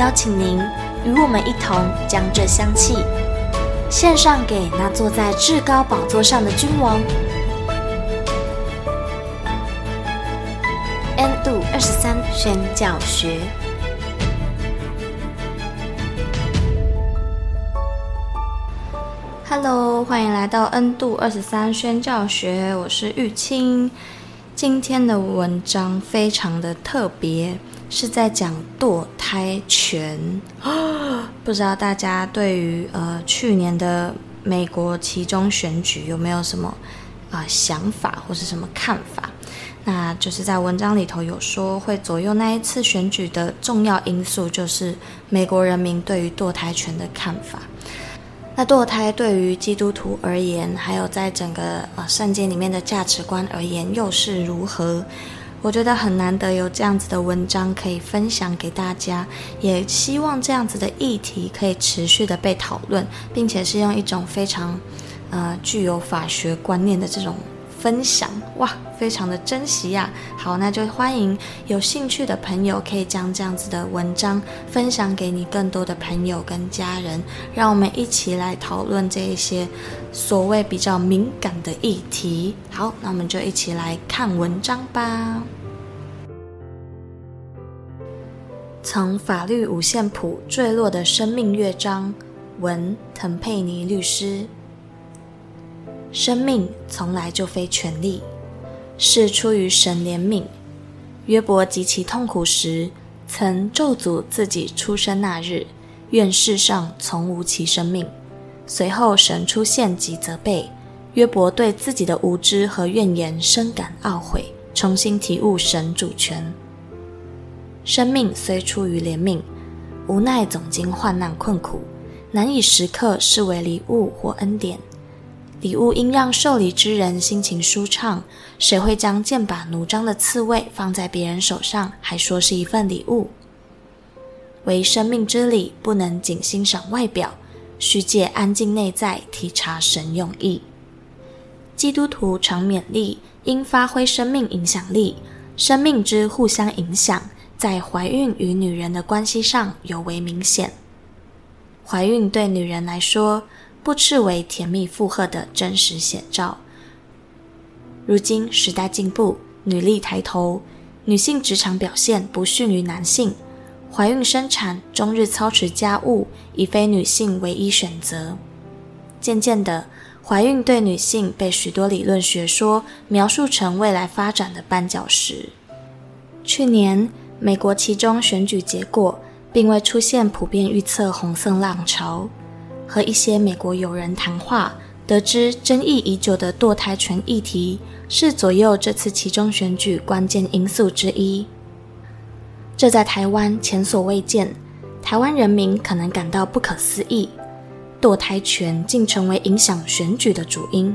邀请您与我们一同将这香气献上给那坐在至高宝座上的君王。N 度二十三宣教学。Hello，欢迎来到 N 度二十三宣教学，我是玉清。今天的文章非常的特别。是在讲堕胎权，不知道大家对于呃去年的美国期中选举有没有什么啊、想法或是什么看法？那就是在文章里头有说，会左右那一次选举的重要因素，就是美国人民对于堕胎权的看法。那堕胎对于基督徒而言，还有在整个呃圣经里面的价值观而言，又是如何？我觉得很难得有这样子的文章可以分享给大家，也希望这样子的议题可以持续的被讨论，并且是用一种非常，呃，具有法学观念的这种。分享哇，非常的珍惜呀！好，那就欢迎有兴趣的朋友可以将这样子的文章分享给你更多的朋友跟家人，让我们一起来讨论这一些所谓比较敏感的议题。好，那我们就一起来看文章吧。从法律五线谱坠落的生命乐章，文滕佩尼律师。生命从来就非权利，是出于神怜悯。约伯极其痛苦时，曾咒诅自己出生那日，愿世上从无其生命。随后神出现及责备，约伯对自己的无知和怨言深感懊悔，重新体悟神主权。生命虽出于怜悯，无奈总经患难困苦，难以时刻视为礼物或恩典。礼物应让受礼之人心情舒畅。谁会将剑拔弩张的刺猬放在别人手上，还说是一份礼物？为生命之礼不能仅欣赏外表，需借安静内在体察神用意。基督徒常勉励应发挥生命影响力。生命之互相影响，在怀孕与女人的关系上尤为明显。怀孕对女人来说，不啻为甜蜜负荷的真实写照。如今时代进步，女力抬头，女性职场表现不逊于男性，怀孕生产、终日操持家务已非女性唯一选择。渐渐的，怀孕对女性被许多理论学说描述成未来发展的绊脚石。去年美国期中选举结果，并未出现普遍预测红色浪潮。和一些美国友人谈话，得知争议已久的堕胎权议题是左右这次期中选举关键因素之一。这在台湾前所未见，台湾人民可能感到不可思议，堕胎权竟成为影响选举的主因。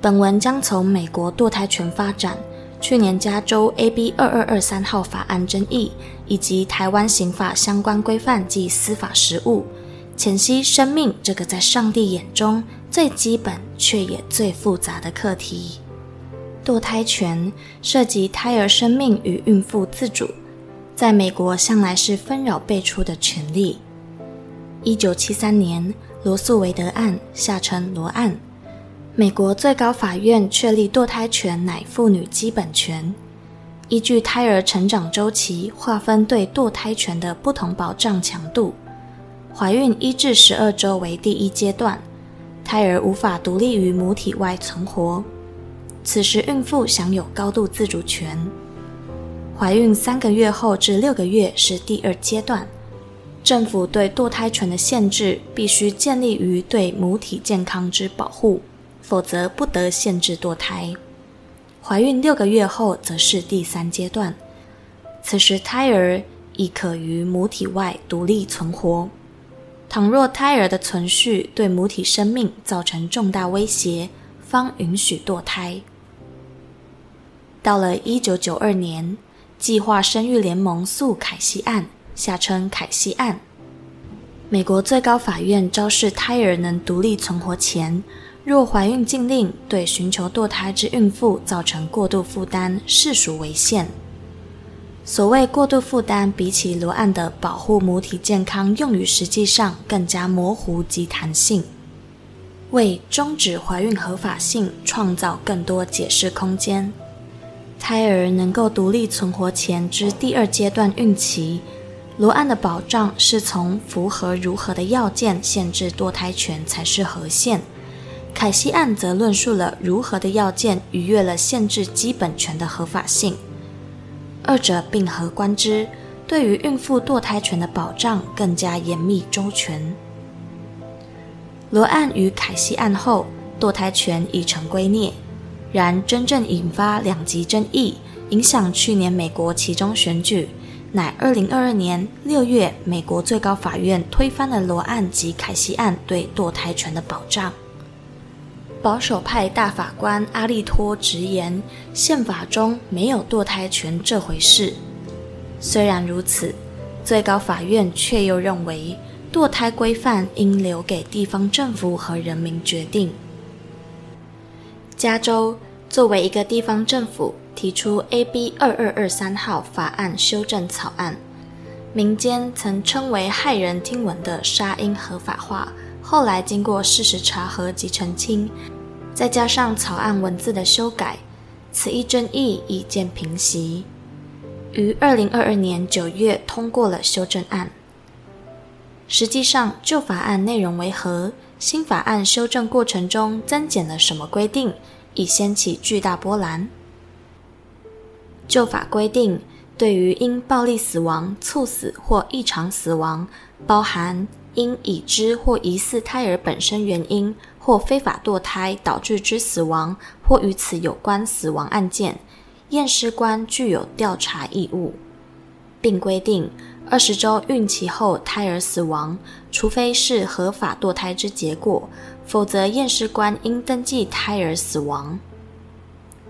本文将从美国堕胎权发展、去年加州 AB 二二二三号法案争议，以及台湾刑法相关规范及司法实务。浅析生命这个在上帝眼中最基本却也最复杂的课题。堕胎权涉及胎儿生命与孕妇自主，在美国向来是纷扰辈出的权利。一九七三年，罗诉韦德案（下称罗案），美国最高法院确立堕胎权乃妇女基本权，依据胎儿成长周期划分对堕胎权的不同保障强度。怀孕一至十二周为第一阶段，胎儿无法独立于母体外存活，此时孕妇享有高度自主权。怀孕三个月后至六个月是第二阶段，政府对堕胎权的限制必须建立于对母体健康之保护，否则不得限制堕胎。怀孕六个月后则是第三阶段。此时胎儿亦可于母体外独立存活。倘若胎儿的存续对母体生命造成重大威胁，方允许堕胎。到了一九九二年，计划生育联盟诉凯西案，下称凯西案。美国最高法院昭示，胎儿能独立存活前，若怀孕禁令对寻求堕胎之孕妇造成过度负担，视属违宪。所谓过度负担，比起罗案的保护母体健康用语，实际上更加模糊及弹性，为终止怀孕合法性创造更多解释空间。胎儿能够独立存活前之第二阶段孕期。罗案的保障是从符合如何的要件限制堕胎权才是合宪，凯西案则论述了如何的要件逾越了限制基本权的合法性，二者并合观之，对于孕妇堕胎权的保障更加严密周全。罗案与凯西案后，堕胎权已成圭臬，然真正引发两极争议，影响去年美国期中选举。乃二零二二年六月，美国最高法院推翻了罗案及凯西案对堕胎权的保障。保守派大法官阿利托直言，宪法中没有堕胎权这回事。虽然如此，最高法院却又认为，堕胎规范应留给地方政府和人民决定。加州作为一个地方政府。提出 AB 二二二三号法案修正草案，民间曾称为骇人听闻的杀婴合法化，后来经过事实查核及澄清，再加上草案文字的修改，此一争议已见平息，于二零二二年九月通过了修正案。实际上，旧法案内容为何？新法案修正过程中增减了什么规定？已掀起巨大波澜。旧法规定，对于因暴力死亡、猝死或异常死亡，包含因已知或疑似胎儿本身原因或非法堕胎导致之死亡或与此有关死亡案件，验尸官具有调查义务，并规定二十周孕期后胎儿死亡，除非是合法堕胎之结果，否则验尸官应登记胎儿死亡。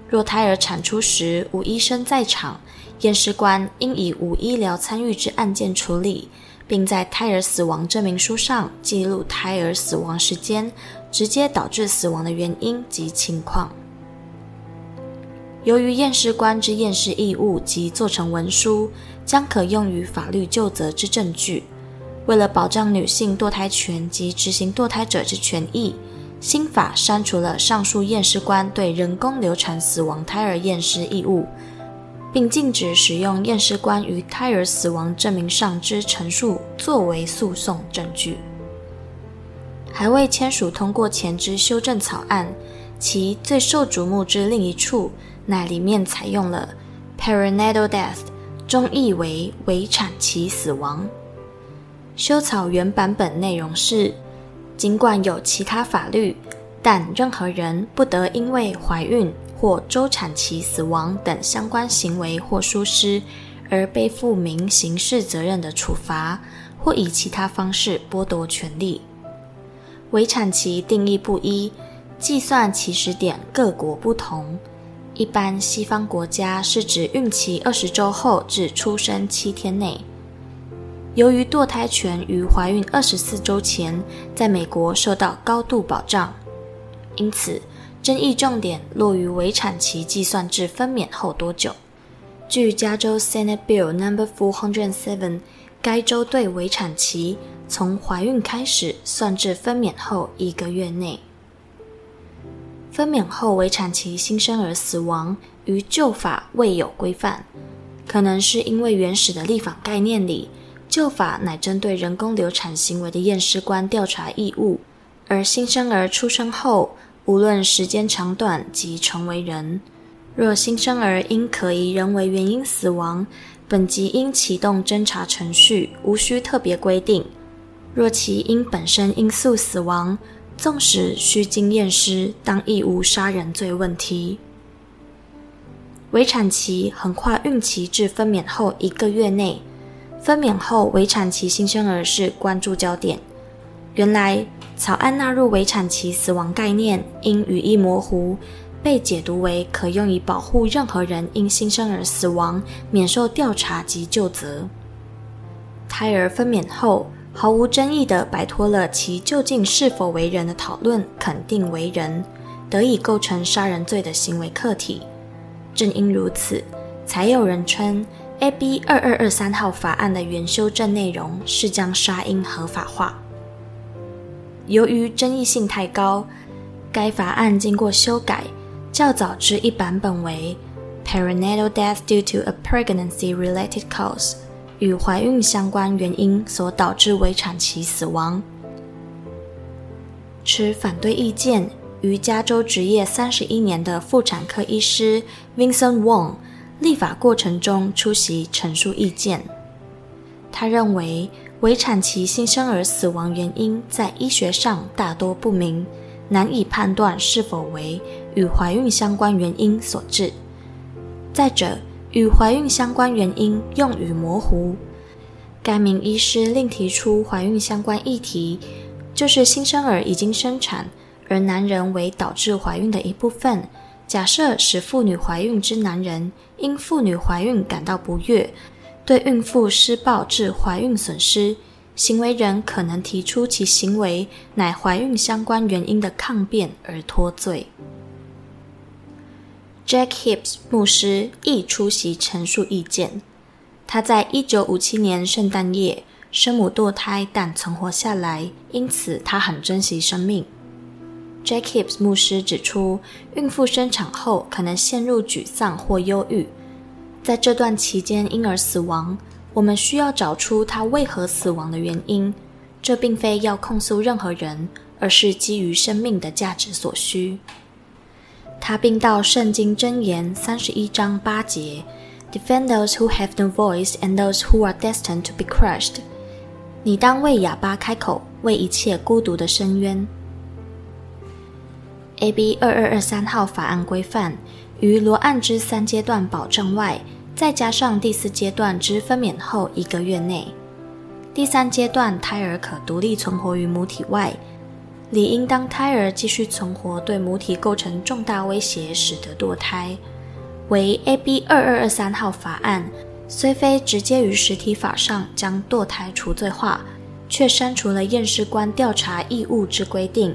若胎儿产出时无医生在场，验尸官应以无医疗参与之案件处理，并在胎儿死亡证明书上记录胎儿死亡时间、直接导致死亡的原因及情况。由于验尸官之验尸义务及做成文书，将可用于法律救责之证据，为了保障女性堕胎权及执行堕胎者之权益。新法删除了上述验尸官对人工流产死亡胎儿验尸义务，并禁止使用验尸官于胎儿死亡证明上之陈述作为诉讼证据。还未签署通过前之修正草案，其最受瞩目之另一处，乃里面采用了 perinatal death，中译为围产期死亡。修草原版本内容是。尽管有其他法律，但任何人不得因为怀孕或周产期死亡等相关行为或疏失而背负民刑事责任的处罚，或以其他方式剥夺权利。围产期定义不一，计算起始点各国不同。一般西方国家是指孕期二十周后至出生七天内。由于堕胎权于怀孕二十四周前在美国受到高度保障，因此争议重点落于围产期计算至分娩后多久。据加州 Senate Bill Number Four Hundred Seven，该州对围产期从怀孕开始算至分娩后一个月内。分娩后围产期新生儿死亡于旧法未有规范，可能是因为原始的立法概念里。旧法乃针对人工流产行为的验尸官调查义务，而新生儿出生后，无论时间长短即成为人。若新生儿因可疑人为原因死亡，本即应启动侦查程序，无需特别规定。若其因本身因素死亡，纵使需经验尸，当亦无杀人罪问题。围产期横跨孕期至分娩后一个月内，分娩后围产期新生儿是关注焦点。原来草案纳入围产期死亡概念，因语义模糊，被解读为可用以保护任何人因新生儿死亡免受调查及究责。胎儿分娩后毫无争议地摆脱了其究竟是否为人的讨论，肯定为人，得以构成杀人罪的行为客体。正因如此，才有人称 AB 二二二三号法案的原修正内容是将杀婴合法化。由于争议性太高，该法案经过修改，较早之一版本为 Perinatal death due to a pregnancy-related cause，与怀孕相关原因所导致围产期死亡。持反对意见。于加州执业三十一年的妇产科医师 Vincent Wong，立法过程中出席陈述意见。他认为，围产期新生儿死亡原因在医学上大多不明，难以判断是否为与怀孕相关原因所致。再者，与怀孕相关原因用语模糊。该名医师另提出怀孕相关议题，就是新生儿已经生产。而男人为导致怀孕的一部分。假设使妇女怀孕之男人因妇女怀孕感到不悦，对孕妇施暴致怀孕损失，行为人可能提出其行为乃怀孕相关原因的抗辩而脱罪。Jack Hibs 牧师亦出席陈述意见。他在一九五七年圣诞夜生母堕胎，但存活下来，因此他很珍惜生命。Jack Hibbs 牧师指出，孕妇生产后可能陷入沮丧或忧郁，在这段期间婴儿死亡，我们需要找出他为何死亡的原因。这并非要控诉任何人，而是基于生命的价值所需。他并到圣经箴言三十一章八节，Defend those who have no voice and those who are destined to be crushed。你当为哑巴开口，为一切孤独的深渊。AB 二二二三号法案规范，于罗案之三阶段保障外，再加上第四阶段之分娩后一个月内。第三阶段胎儿可独立存活于母体外，理应当胎儿继续存活对母体构成重大威胁，使得堕胎。为 AB 二二二三号法案，虽非直接于实体法上将堕胎除罪化，却删除了验尸官调查义务之规定。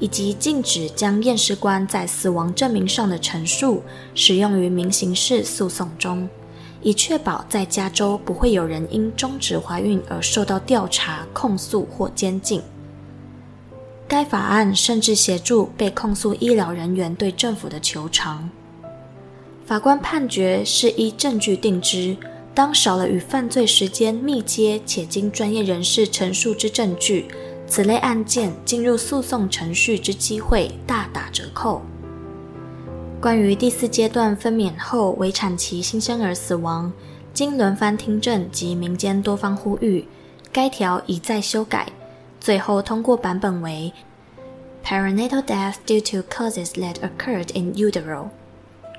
以及禁止将验尸官在死亡证明上的陈述使用于民刑事诉讼中，以确保在加州不会有人因终止怀孕而受到调查、控诉或监禁。该法案甚至协助被控诉医疗人员对政府的求偿。法官判决是依证据定之，当少了与犯罪时间密接且经专业人士陈述之证据。此类案件进入诉讼程序之机会大打折扣。关于第四阶段分娩后围产期新生儿死亡，经轮番听证及民间多方呼吁，该条已再修改，最后通过版本为：Perinatal death due to causes that occurred in utero，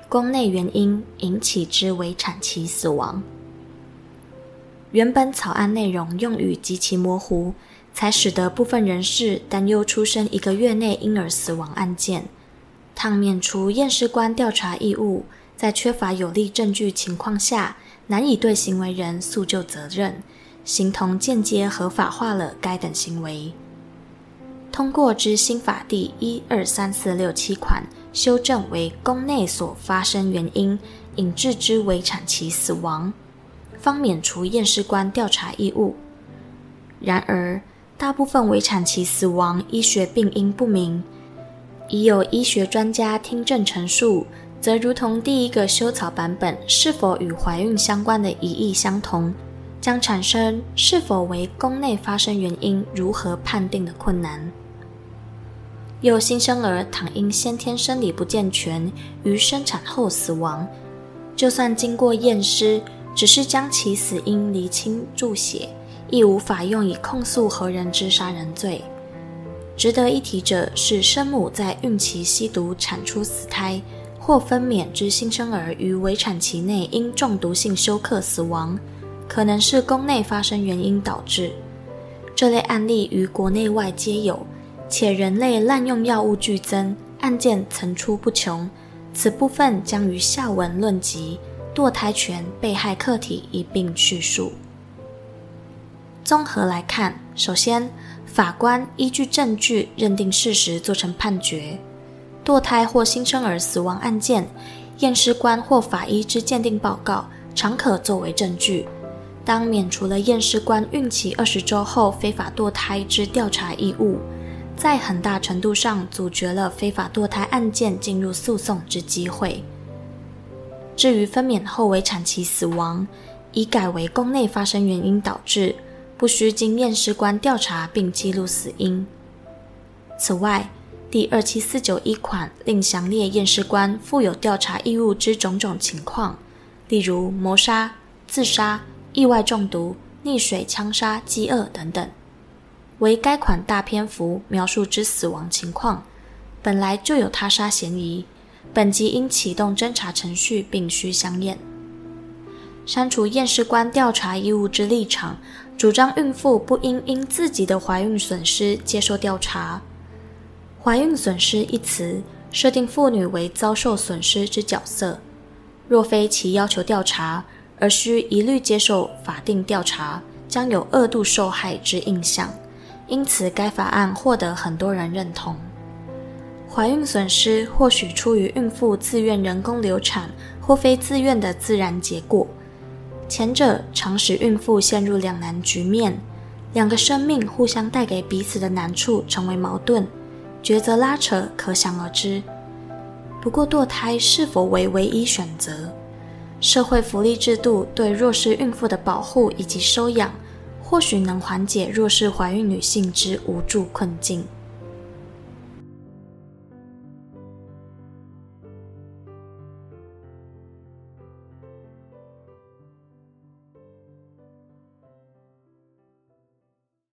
宫内原因引起之围产期死亡。原本草案内容用语极其模糊。才使得部分人士担忧出生一个月内婴儿死亡案件，倘免除验尸官调查义务，在缺乏有力证据情况下，难以对行为人诉就责任，形同间接合法化了该等行为。通过之新法第一二三四六七款修正为宫内所发生原因引致之围产期死亡，方免除验尸官调查义务。然而，大部分围产期死亡医学病因不明，已有医学专家听证陈述，则如同第一个修草版本是否与怀孕相关的疑义相同，将产生是否为宫内发生原因如何判定的困难。有新生儿倘因先天生理不健全于生产后死亡，就算经过验尸，只是将其死因厘清注写。亦无法用以控诉何人之杀人罪。值得一提者是，生母在孕期吸毒产出死胎，或分娩之新生儿于围产期内因中毒性休克死亡，可能是宫内发生原因导致。这类案例于国内外皆有，且人类滥用药物剧增，案件层出不穷。此部分将于下文论及堕胎权被害客体一并叙述。综合来看，首先，法官依据证据认定事实，做成判决。堕胎或新生儿死亡案件，验尸官或法医之鉴定报告常可作为证据。当免除了验尸官孕期二十周后非法堕胎之调查义务，在很大程度上阻绝了非法堕胎案件进入诉讼之机会。至于分娩后为产期死亡，已改为宫内发生原因导致。不需经验尸官调查并记录死因。此外，第二七四九一款另详列验尸官负有调查义务之种种情况，例如谋杀、自杀、意外中毒、溺水、枪杀、饥饿等等。为该款大篇幅描述之死亡情况，本来就有他杀嫌疑，本集应启动侦查程序并需相验。删除验尸官调查义务之立场。主张孕妇不应因自己的怀孕损失接受调查。怀孕损失一词设定妇女为遭受损失之角色，若非其要求调查，而需一律接受法定调查，将有二度受害之印象。因此，该法案获得很多人认同。怀孕损失或许出于孕妇自愿人工流产或非自愿的自然结果。前者常使孕妇陷入两难局面，两个生命互相带给彼此的难处成为矛盾，抉择拉扯可想而知。不过，堕胎是否为唯一选择？社会福利制度对弱势孕妇的保护以及收养，或许能缓解弱势怀孕女性之无助困境。